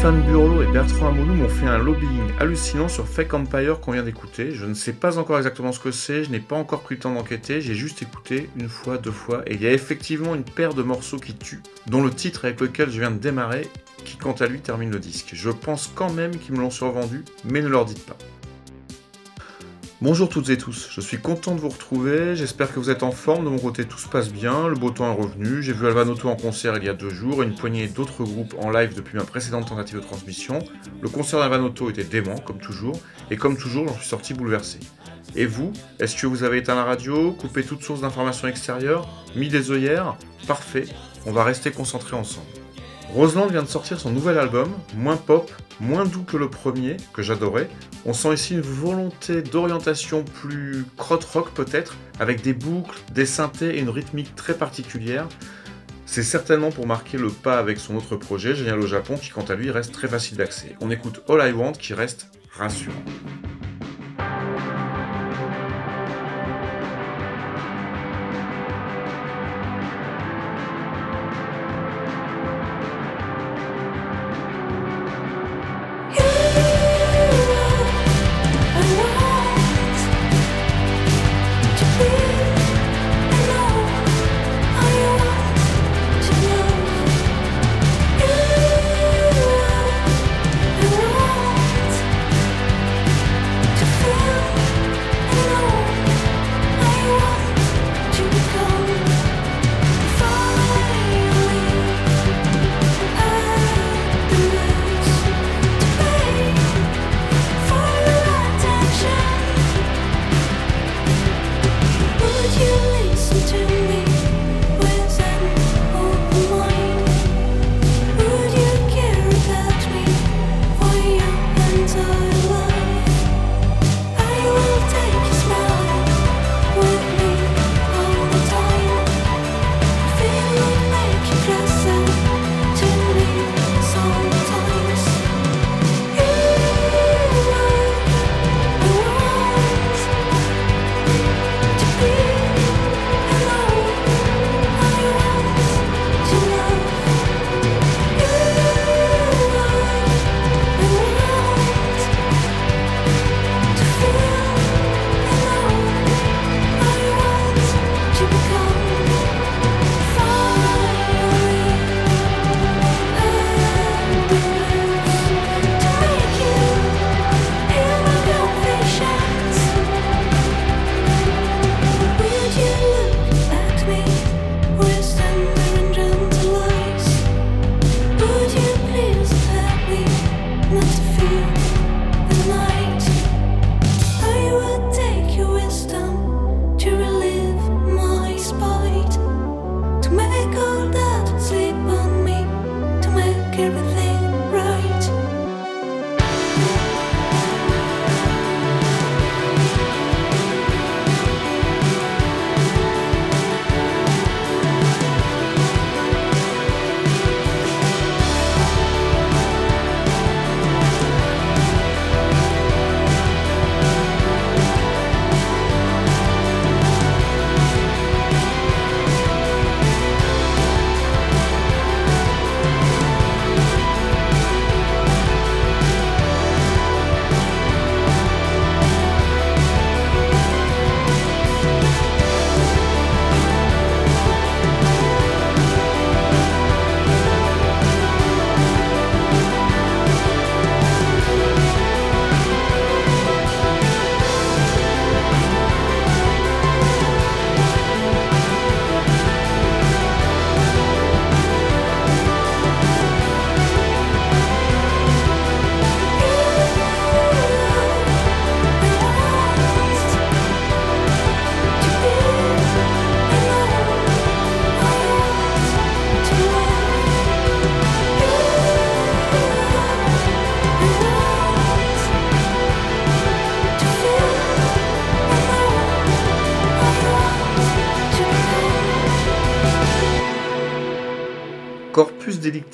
Antoine Burlot et Bertrand Amoulou m'ont fait un lobbying hallucinant sur Fake Empire qu'on vient d'écouter. Je ne sais pas encore exactement ce que c'est, je n'ai pas encore pris le temps d'enquêter, j'ai juste écouté une fois, deux fois, et il y a effectivement une paire de morceaux qui tuent, dont le titre avec lequel je viens de démarrer, qui quant à lui termine le disque. Je pense quand même qu'ils me l'ont survendu, mais ne leur dites pas. Bonjour toutes et tous, je suis content de vous retrouver, j'espère que vous êtes en forme, de mon côté tout se passe bien, le beau temps est revenu, j'ai vu Alvanoto en concert il y a deux jours et une poignée d'autres groupes en live depuis ma précédente tentative de transmission. Le concert d'Alvanoto était dément, comme toujours, et comme toujours j'en suis sorti bouleversé. Et vous, est-ce que vous avez éteint la radio, coupé toute source d'information extérieure, mis des œillères? Parfait, on va rester concentrés ensemble. Roseland vient de sortir son nouvel album, moins pop, moins doux que le premier, que j'adorais. On sent ici une volonté d'orientation plus crot-rock peut-être, avec des boucles, des synthés et une rythmique très particulière. C'est certainement pour marquer le pas avec son autre projet, Génial au Japon, qui quant à lui reste très facile d'accès. On écoute All I Want qui reste rassurant.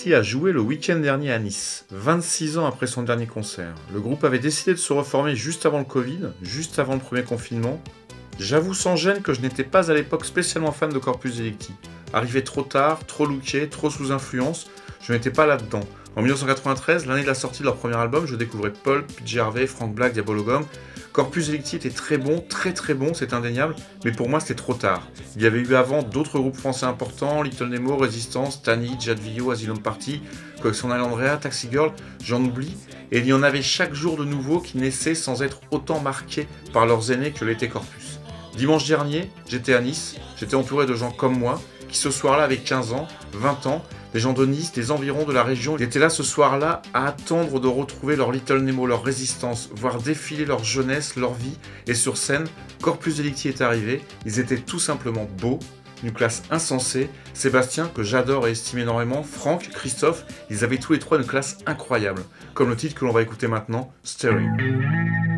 Morrissey a joué le week-end dernier à Nice, 26 ans après son dernier concert. Le groupe avait décidé de se reformer juste avant le Covid, juste avant le premier confinement. J'avoue sans gêne que je n'étais pas à l'époque spécialement fan de Corpus Delicti. Arrivé trop tard, trop looké, trop sous influence, je n'étais pas là-dedans. En 1993, l'année de la sortie de leur premier album, je découvrais Paul, PJ Harvey, Frank Black, Diabologum, Corpus Electi était très bon, très très bon, c'est indéniable, mais pour moi c'était trop tard. Il y avait eu avant d'autres groupes français importants, Little Nemo, Résistance, Tani, Jadvio, Asylum Party, Collection Alandrea, Taxi Girl, j'en oublie, et il y en avait chaque jour de nouveaux qui naissaient sans être autant marqués par leurs aînés que l'était Corpus. Dimanche dernier, j'étais à Nice, j'étais entouré de gens comme moi, qui ce soir-là avaient 15 ans, 20 ans, des gens de Nice, des environs de la région, étaient là ce soir-là à attendre de retrouver leur Little Nemo, leur résistance, voir défiler leur jeunesse, leur vie, et sur scène, Corpus Delicti est arrivé, ils étaient tout simplement beaux, une classe insensée, Sébastien, que j'adore et estime énormément, Franck, Christophe, ils avaient tous les trois une classe incroyable, comme le titre que l'on va écouter maintenant, Staring.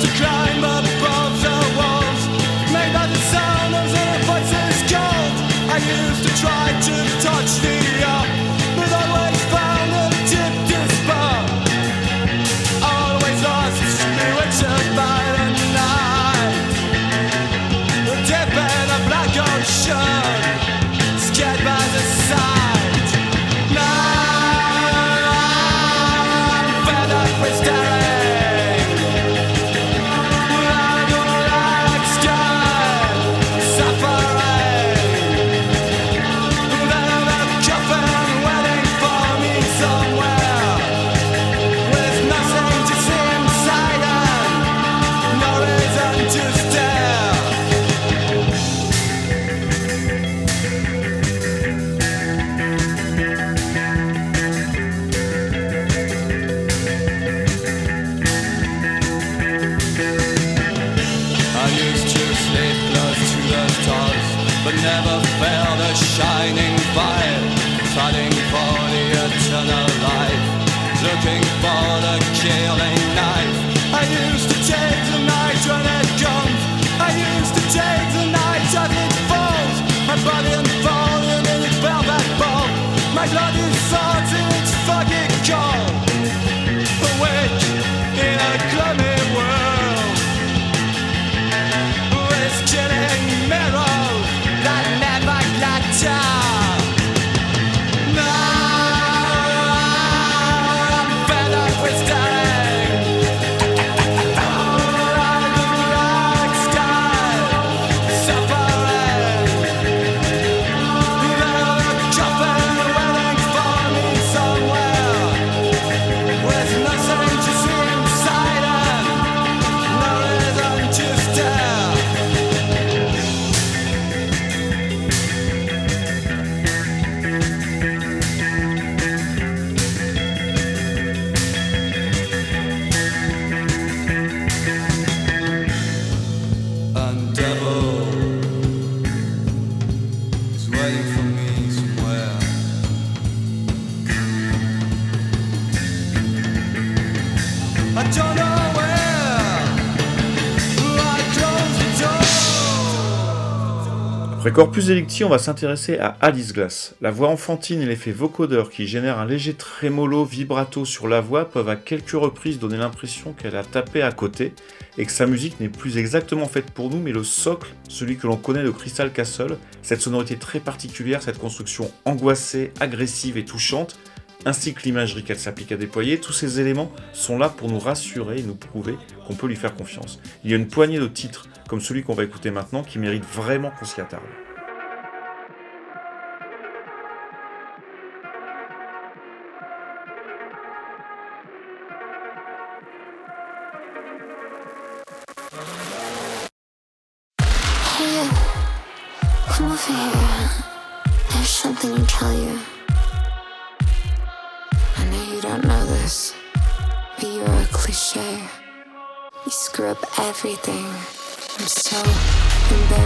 to cry. Corpus Delicti, on va s'intéresser à Alice Glass. La voix enfantine et l'effet vocodeur qui génère un léger trémolo vibrato sur la voix peuvent à quelques reprises donner l'impression qu'elle a tapé à côté et que sa musique n'est plus exactement faite pour nous mais le socle, celui que l'on connaît de Crystal Castle, cette sonorité très particulière, cette construction angoissée, agressive et touchante, ainsi que l'imagerie qu'elle s'applique à déployer, tous ces éléments sont là pour nous rassurer et nous prouver qu'on peut lui faire confiance. Il y a une poignée de titres comme celui qu'on va écouter maintenant, qui mérite vraiment qu'on s'y attarde. Screw up everything. I'm so embarrassed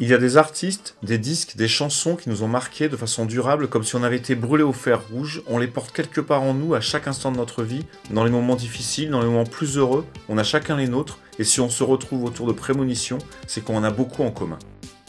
Il y a des artistes, des disques, des chansons qui nous ont marqués de façon durable comme si on avait été brûlé au fer rouge, on les porte quelque part en nous à chaque instant de notre vie, dans les moments difficiles, dans les moments plus heureux, on a chacun les nôtres, et si on se retrouve autour de prémonitions, c'est qu'on en a beaucoup en commun.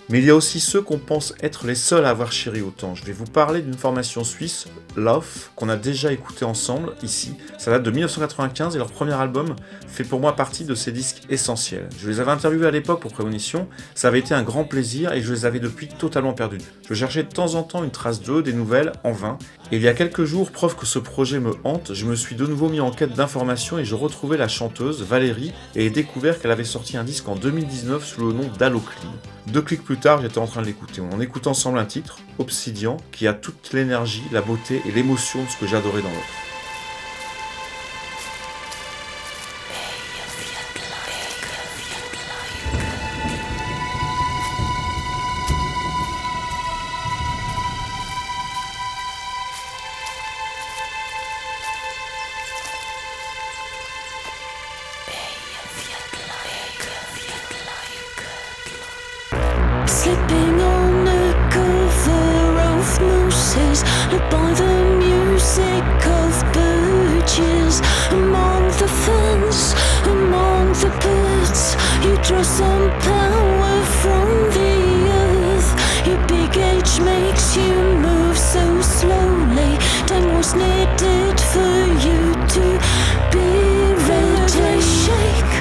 Mais il y a aussi ceux qu'on pense être les seuls à avoir chéri autant. Je vais vous parler d'une formation suisse, Love, qu'on a déjà écouté ensemble ici. Ça date de 1995 et leur premier album fait pour moi partie de ces disques essentiels. Je les avais interviewés à l'époque pour Prémonition, ça avait été un grand plaisir et je les avais depuis totalement perdus. Je cherchais de temps en temps une trace d'eux, des nouvelles, en vain. Et il y a quelques jours, preuve que ce projet me hante, je me suis de nouveau mis en quête d'informations et je retrouvais la chanteuse Valérie et ai découvert qu'elle avait sorti un disque en 2019 sous le nom d'Alloclean. Deux clics plus tard, j'étais en train de l'écouter. On écoute ensemble un titre, Obsidian, qui a toute l'énergie, la beauté et l'émotion de ce que j'adorais dans l'autre. You draw some power from the earth. Your big age makes you move so slowly. Time was needed for you to be ready. Shake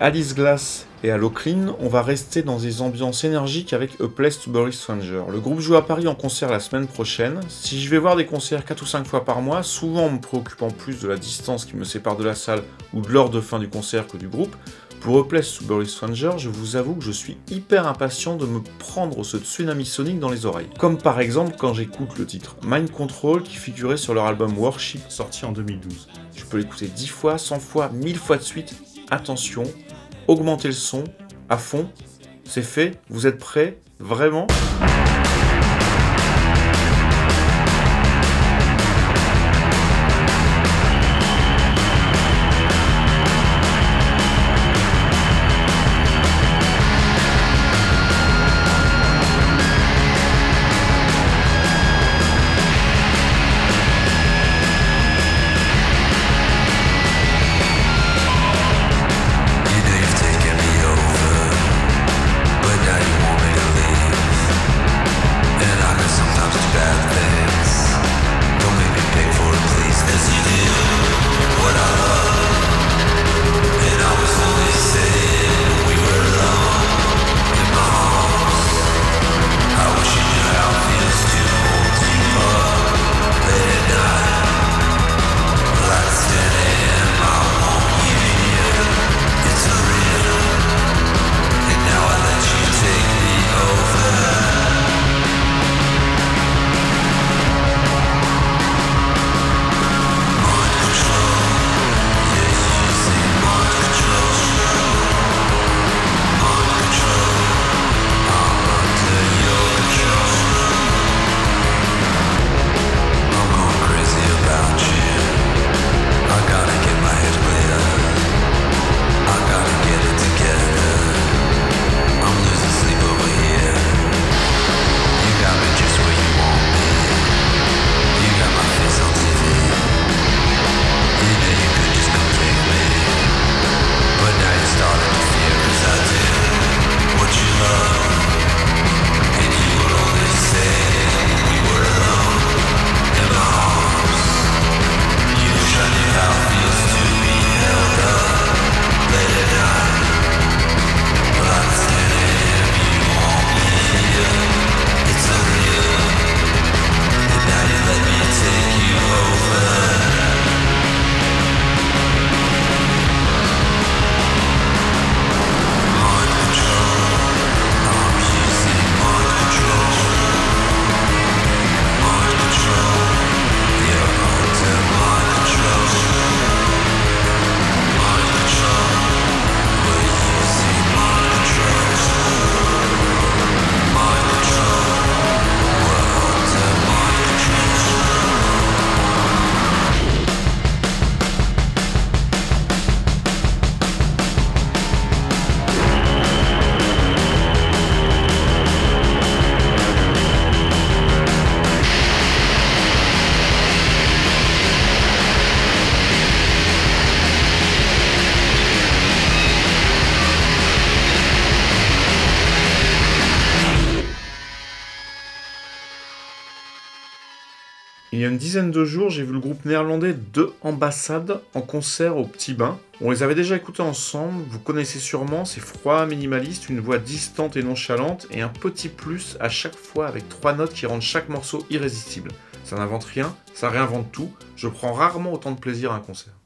Alice Glass et Clean, on va rester dans des ambiances énergiques avec A Place to Bury Stranger. Le groupe joue à Paris en concert la semaine prochaine. Si je vais voir des concerts 4 ou 5 fois par mois, souvent en me préoccupant plus de la distance qui me sépare de la salle ou de l'heure de fin du concert que du groupe, pour A Place to Bury Stranger, je vous avoue que je suis hyper impatient de me prendre ce tsunami sonique dans les oreilles. Comme par exemple quand j'écoute le titre Mind Control qui figurait sur leur album Worship sorti en 2012. Je peux l'écouter 10 fois, 100 fois, 1000 fois de suite attention, augmentez le son à fond, c'est fait, vous êtes prêts? Vraiment? Une dizaine de jours, j'ai vu le groupe néerlandais De Ambassade en concert au Petit Bain. On les avait déjà écoutés ensemble, vous connaissez sûrement, c'est froid, minimaliste, une voix distante et nonchalante, et un petit plus à chaque fois avec trois notes qui rendent chaque morceau irrésistible. Ça n'invente rien, ça réinvente tout, je prends rarement autant de plaisir à un concert.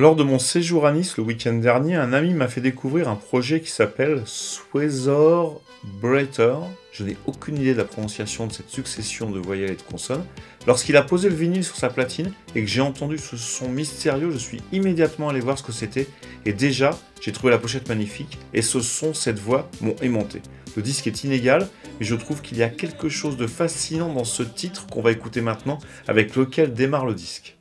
Lors de mon séjour à Nice le week-end dernier, un ami m'a fait découvrir un projet qui s'appelle Swazor Bretter. Je n'ai aucune idée de la prononciation de cette succession de voyelles et de consonnes. Lorsqu'il a posé le vinyle sur sa platine et que j'ai entendu ce son mystérieux, je suis immédiatement allé voir ce que c'était et déjà, j'ai trouvé la pochette magnifique et ce son, cette voix m'ont aimanté. Le disque est inégal, mais je trouve qu'il y a quelque chose de fascinant dans ce titre qu'on va écouter maintenant avec lequel démarre le disque.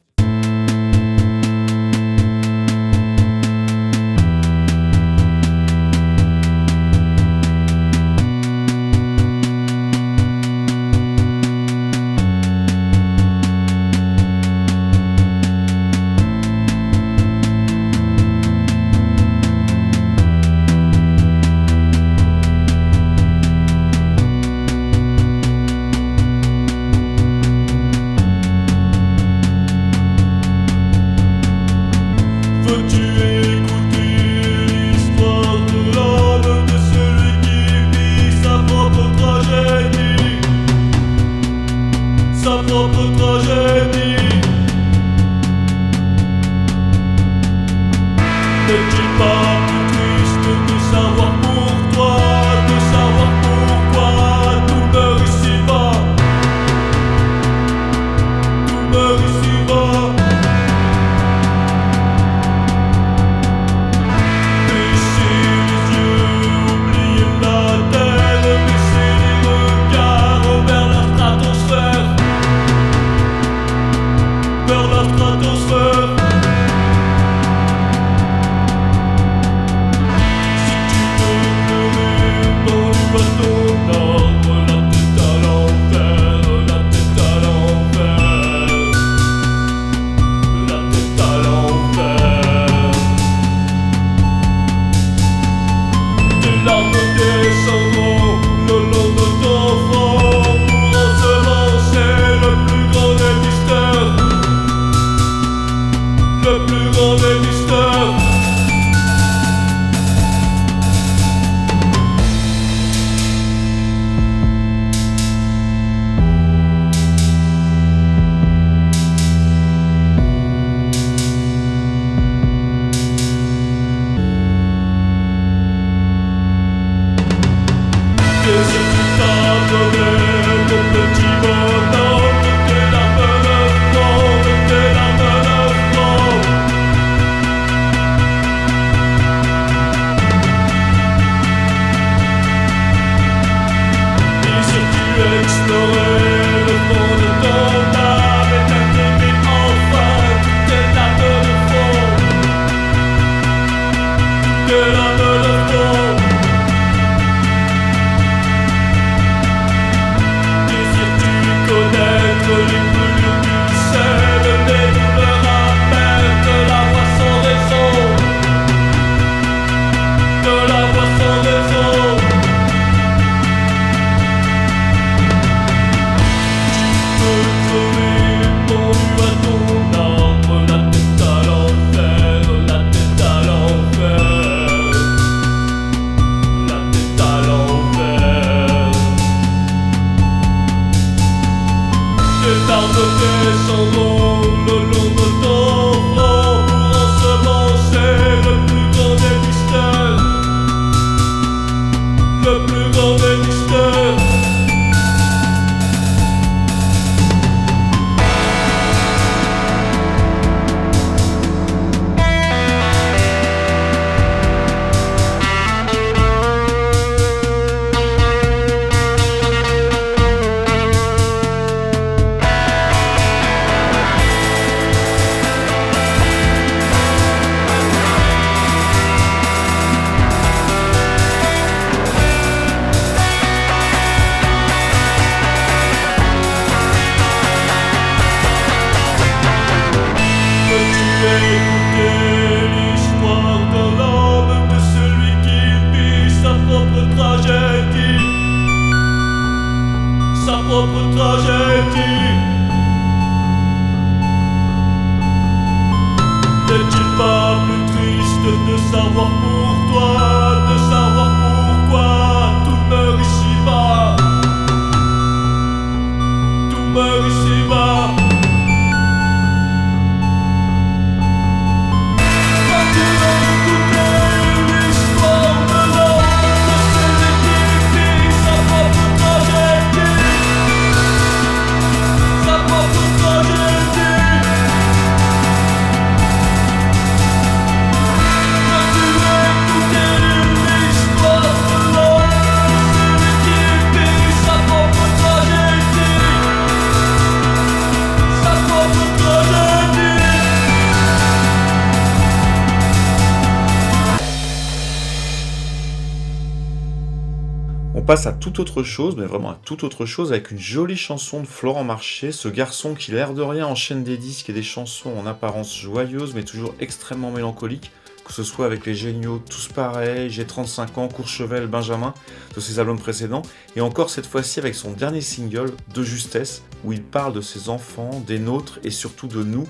Autre chose, mais vraiment à toute autre chose, avec une jolie chanson de Florent Marché, ce garçon qui l'air de rien enchaîne des disques et des chansons en apparence joyeuses, mais toujours extrêmement mélancoliques, que ce soit avec les géniaux Tous Pareils, J'ai 35 ans, Courchevel, Benjamin, de ses albums précédents, et encore cette fois-ci avec son dernier single, De Justesse, où il parle de ses enfants, des nôtres et surtout de nous,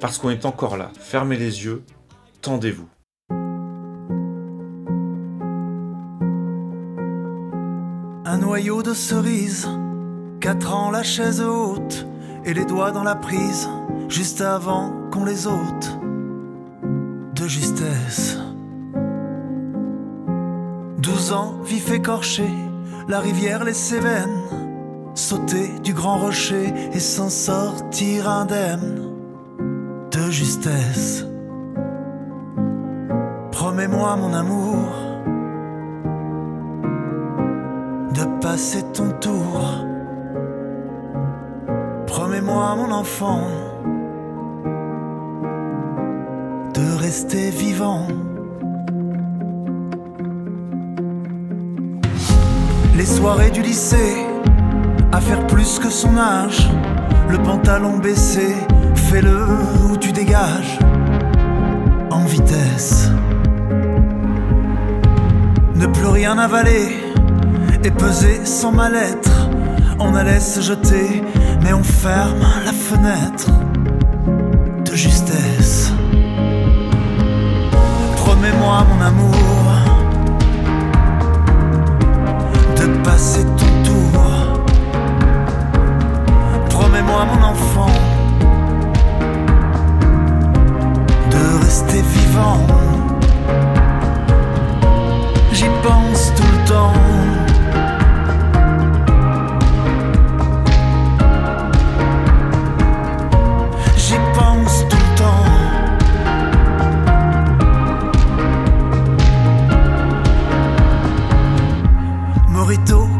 parce qu'on est encore là. Fermez les yeux, tendez-vous. Un noyau de cerise, quatre ans la chaise haute et les doigts dans la prise, juste avant qu'on les ôte de justesse. Douze ans, vif écorché, la rivière les Cévennes, sauter du grand rocher et s'en sortir indemne de justesse. Promets-moi mon amour de passer ton tour. Promets-moi mon enfant de rester vivant. Les soirées du lycée, à faire plus que son âge, le pantalon baissé, fais-le ou tu dégages en vitesse. Ne plus rien avaler et peser sans mal-être. On allait se jeter, mais on ferme la fenêtre de justesse. Promets-moi, mon amour, de passer ton tour. Promets-moi, mon enfant, de rester vivant. J'y pense tout le temps.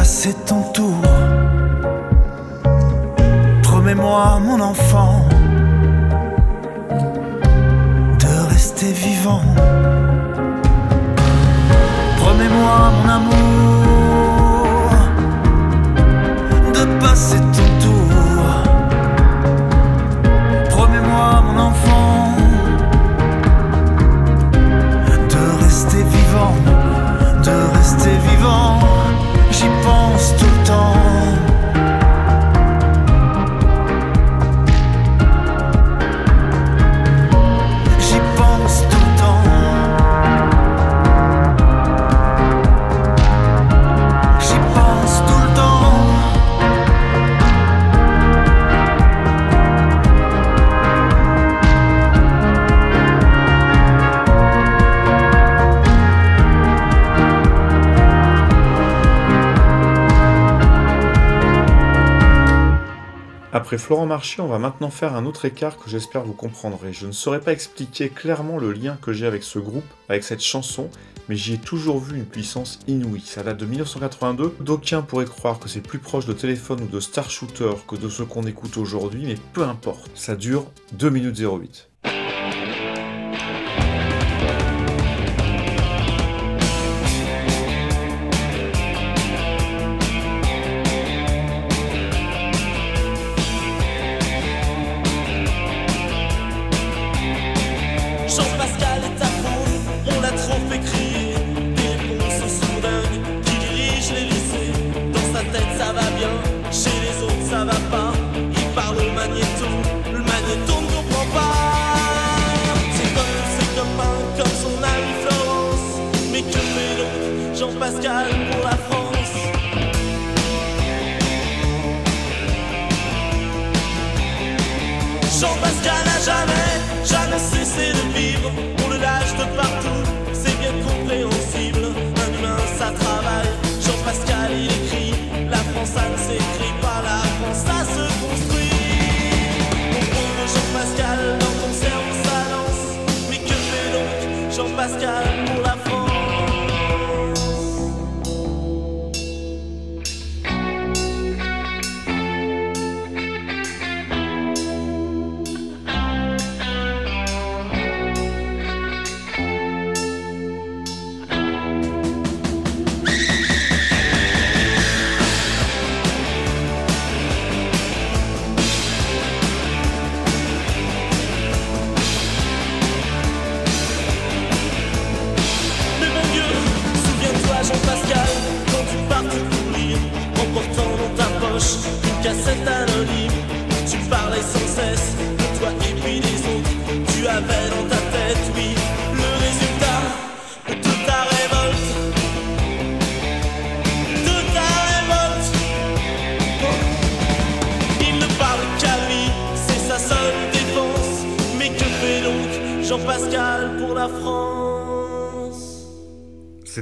passer ton tour. Promets-moi mon enfant de rester vivant. Florent Marché, on va maintenant faire un autre écart que j'espère vous comprendrez. Je ne saurais pas expliquer clairement le lien que j'ai avec ce groupe, avec cette chanson, mais j'y ai toujours vu une puissance inouïe. Ça date de 1982. D'aucuns pourraient croire que c'est plus proche de téléphone ou de Star Shooter que de ce qu'on écoute aujourd'hui, mais peu importe. Ça dure 2 minutes 08.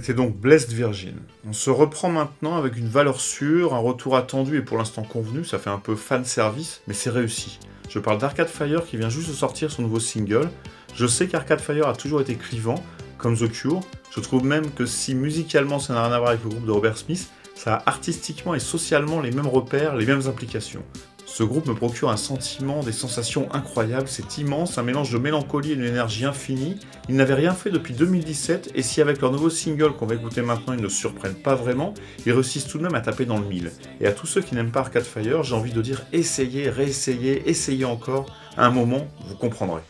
C'était donc Blessed Virgin. On se reprend maintenant avec une valeur sûre, un retour attendu et pour l'instant convenu, ça fait un peu fan service, mais c'est réussi. Je parle d'Arcade Fire qui vient juste de sortir son nouveau single. Je sais qu'Arcade Fire a toujours été clivant, comme The Cure. Je trouve même que si musicalement ça n'a rien à voir avec le groupe de Robert Smith, ça a artistiquement et socialement les mêmes repères, les mêmes implications. Ce groupe me procure un sentiment, des sensations incroyables, c'est immense, un mélange de mélancolie et d'une énergie infinie. Ils n'avaient rien fait depuis 2017, et si avec leur nouveau single qu'on va écouter maintenant ils ne surprennent pas vraiment, ils réussissent tout de même à taper dans le mille. Et à tous ceux qui n'aiment pas Arcade Fire, j'ai envie de dire essayez, réessayez, essayez encore, à un moment, vous comprendrez.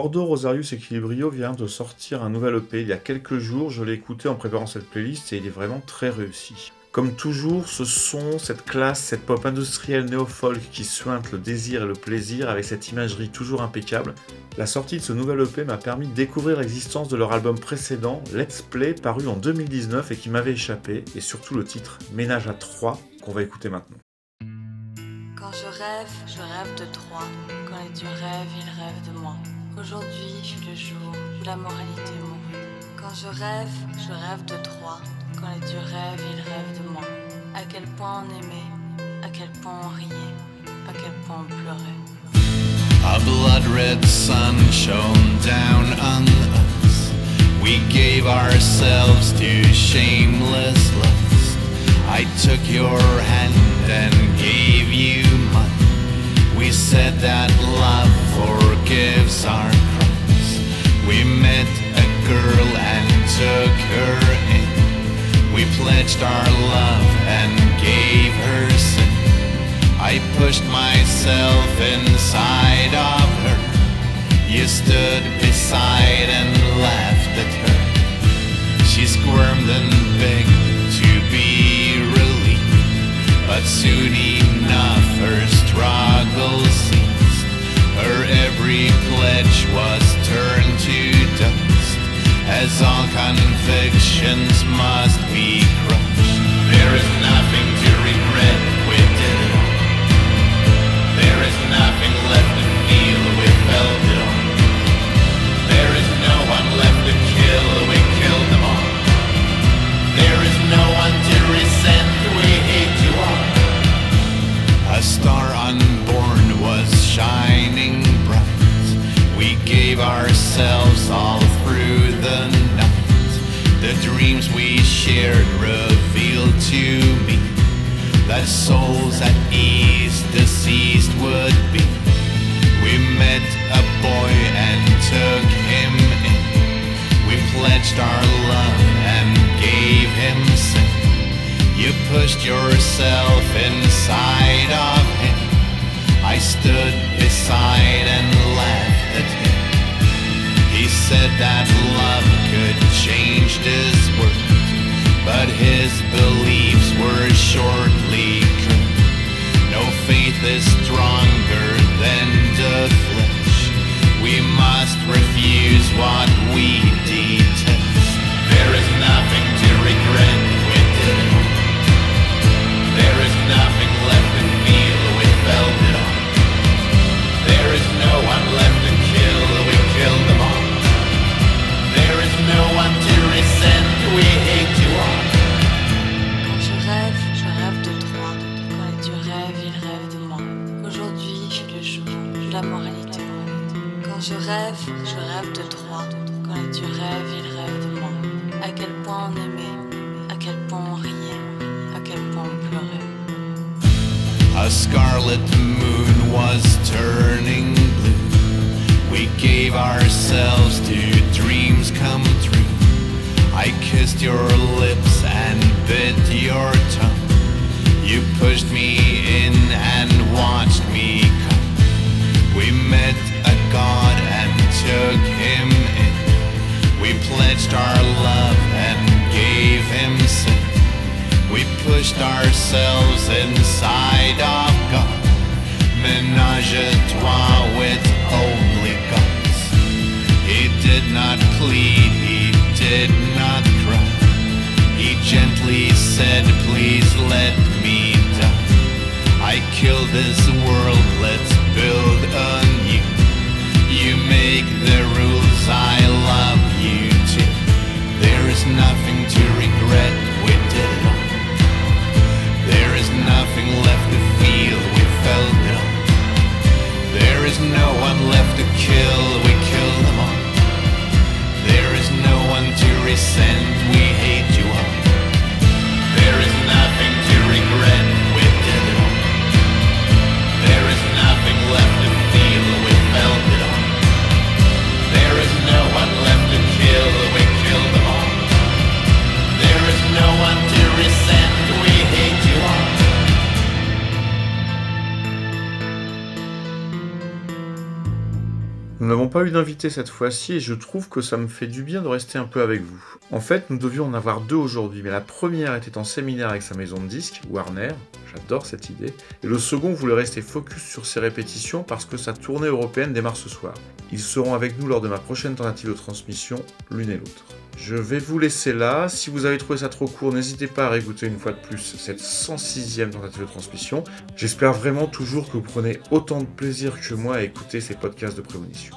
Ordo Rosarius Equilibrio vient de sortir un nouvel EP il y a quelques jours, je l'ai écouté en préparant cette playlist et il est vraiment très réussi. Comme toujours, ce son, cette classe, cette pop industrielle néo-folk qui suinte le désir et le plaisir avec cette imagerie toujours impeccable, la sortie de ce nouvel EP m'a permis de découvrir l'existence de leur album précédent, Let's Play, paru en 2019 et qui m'avait échappé, et surtout le titre Ménage à 3 qu'on va écouter maintenant. Quand je rêve, je rêve de toi. Quand les dieux rêvent, ils rêvent de moi. Aujourd'hui fut le jour où la moralité mourut. Quand je rêve, je rêve de toi. Quand les dieux rêvent, ils rêvent de moi. À quel point on aimait, à quel point on riait, à quel point on pleurait. A blood red sun shone down on us. We gave ourselves to shameless lust. I took your hand and gave you mine. We said that love forgives our crimes. We met a girl and took her in. We pledged our love and gave her sin. I pushed myself inside of her. You stood beside and laughed at her. She squirmed and begged to be relieved, but soon enough her struggle ceased. Her every pledge was turned to dust, as all convictions must rêve toi. Quand dieux rêvent, ils rêvent de moi. À quel point on aimait, à quel point on riait, à quel point on pleurait. A scarlet moon was turning blue. We gave ourselves to dreams come true. I kissed your lips and bit your tongue. You pushed me in and watched me come. We met a god took him in. We pledged our love and gave him sin. We pushed ourselves inside of God. Menage a trois with only gods. He did not plead, he did not cry. He gently said, Please let me die. I killed this world, let's build anew. You make the rules, I love you too. There is nothing to regret, we did it all. There is nothing left to feel, we felt it all. There is no one left to kill, we killed them all. There is no one to resent, pas eu d'invité cette fois-ci et je trouve que ça me fait du bien de rester un peu avec vous. En fait, nous devions en avoir deux aujourd'hui, mais la première était en séminaire avec sa maison de disques, Warner, j'adore cette idée, et le second voulait rester focus sur ses répétitions parce que sa tournée européenne démarre ce soir. Ils seront avec nous lors de ma prochaine tentative de transmission, l'une et l'autre. Je vais vous laisser là. Si vous avez trouvé ça trop court, n'hésitez pas à réécouter une fois de plus cette 106e tentative de transmission. J'espère vraiment toujours que vous prenez autant de plaisir que moi à écouter ces podcasts de prémonition.